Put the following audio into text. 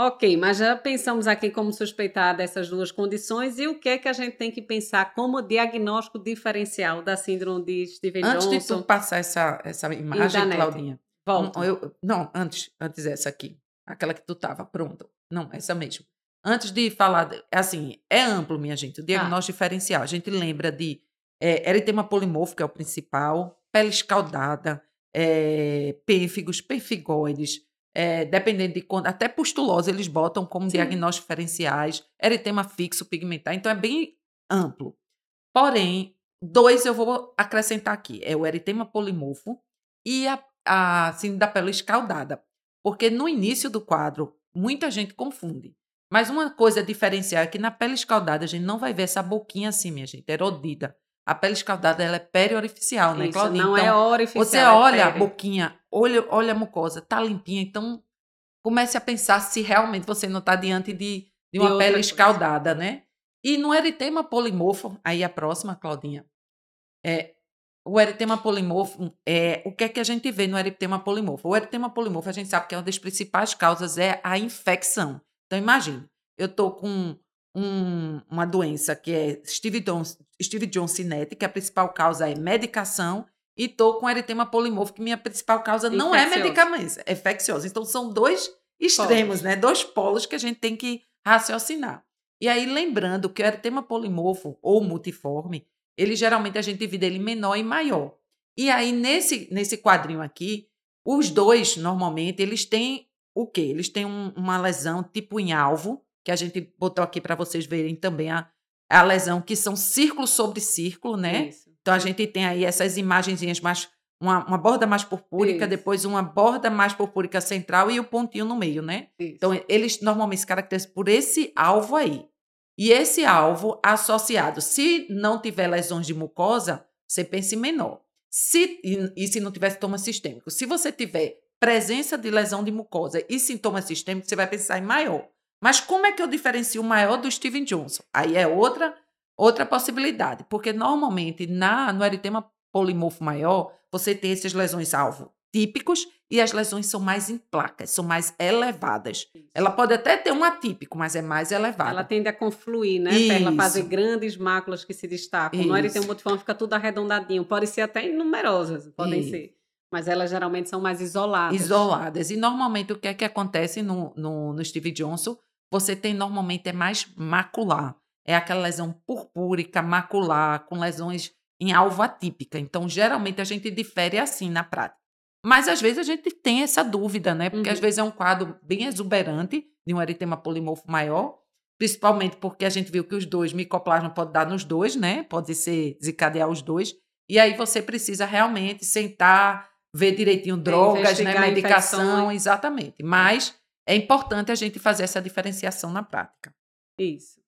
Ok, mas já pensamos aqui como suspeitar dessas duas condições e o que é que a gente tem que pensar como diagnóstico diferencial da síndrome de Steven antes Johnson? Antes de tu passar essa, essa imagem, Claudinha. Volta. Eu, não, antes, antes essa aqui. Aquela que tu tava, pronto. Não, essa mesmo. Antes de falar, assim, é amplo, minha gente, o diagnóstico ah. diferencial. A gente lembra de é, eritema polimorfo, que é o principal, pele escaldada, é, pênfigos, pênfigoides, é, dependendo de quando, até pustulose eles botam como Sim. diagnósticos diferenciais, eritema fixo, pigmentar, então é bem amplo. Porém, dois eu vou acrescentar aqui, é o eritema polimorfo e a, a síndrome da pele escaldada, porque no início do quadro, muita gente confunde. Mas uma coisa diferencial é que na pele escaldada a gente não vai ver essa boquinha assim, minha gente, erodida. A pele escaldada ela é periorificial, né, Claudinha? Não é então, é orificial. Você olha a boquinha, olha, olha a mucosa, tá limpinha, então comece a pensar se realmente você não está diante de, de uma de pele escaldada, coisa. né? E no eritema polimorfo, aí a próxima, Claudinha, é o eritema polimorfo, é, o que é que a gente vê no eritema polimorfo? O eritema polimorfo, a gente sabe que é uma das principais causas é a infecção. Então, imagine, eu estou com um, uma doença que é Steve Jones, Steve Jones cinética, que a principal causa é medicação, e estou com eritema polimorfo, que minha principal causa não é medicamento, é infecciosa. Então, são dois extremos, polos. né? Dois polos que a gente tem que raciocinar. E aí, lembrando que o eritema polimorfo ou multiforme, ele geralmente a gente divide ele menor e maior. E aí, nesse, nesse quadrinho aqui, os dois, normalmente, eles têm o quê? Eles têm um, uma lesão tipo em alvo, que a gente botou aqui para vocês verem também a, a lesão, que são círculo sobre círculo, né? Isso. Então a gente tem aí essas imagenzinhas mais. Uma, uma borda mais purpúrica, Isso. depois uma borda mais purpúrica central e o pontinho no meio, né? Isso. Então, eles normalmente se caracterizam por esse alvo aí. E esse alvo associado, se não tiver lesões de mucosa, você pensa em menor. Se, e, e se não tiver sintoma sistêmico. Se você tiver presença de lesão de mucosa e sintoma sistêmico, você vai pensar em maior. Mas como é que eu diferencio o maior do Steven Johnson? Aí é outra outra possibilidade, porque normalmente na no eritema polimorfo maior, você tem essas lesões alvo típicos e as lesões são mais em placas, são mais elevadas. Isso. Ela pode até ter um atípico, mas é mais elevada. Ela tende a confluir, né? Para ela fazer grandes máculas que se destacam. Isso. No eritema multiforme fica tudo arredondadinho. Pode ser até numerosas, podem Isso. ser. Mas elas geralmente são mais isoladas. Isoladas. E normalmente o que é que acontece no, no, no Steve Johnson? Você tem normalmente é mais macular. É aquela lesão purpúrica, macular, com lesões em alvo atípica. Então, geralmente a gente difere assim na prática. Mas às vezes a gente tem essa dúvida, né? Porque uhum. às vezes é um quadro bem exuberante de um eritema polimorfo maior, principalmente porque a gente viu que os dois micoplasma pode dar nos dois, né? Pode ser desencadear os dois. E aí você precisa realmente sentar, ver direitinho drogas, né? Medicação, exatamente. Mas é importante a gente fazer essa diferenciação na prática. Isso.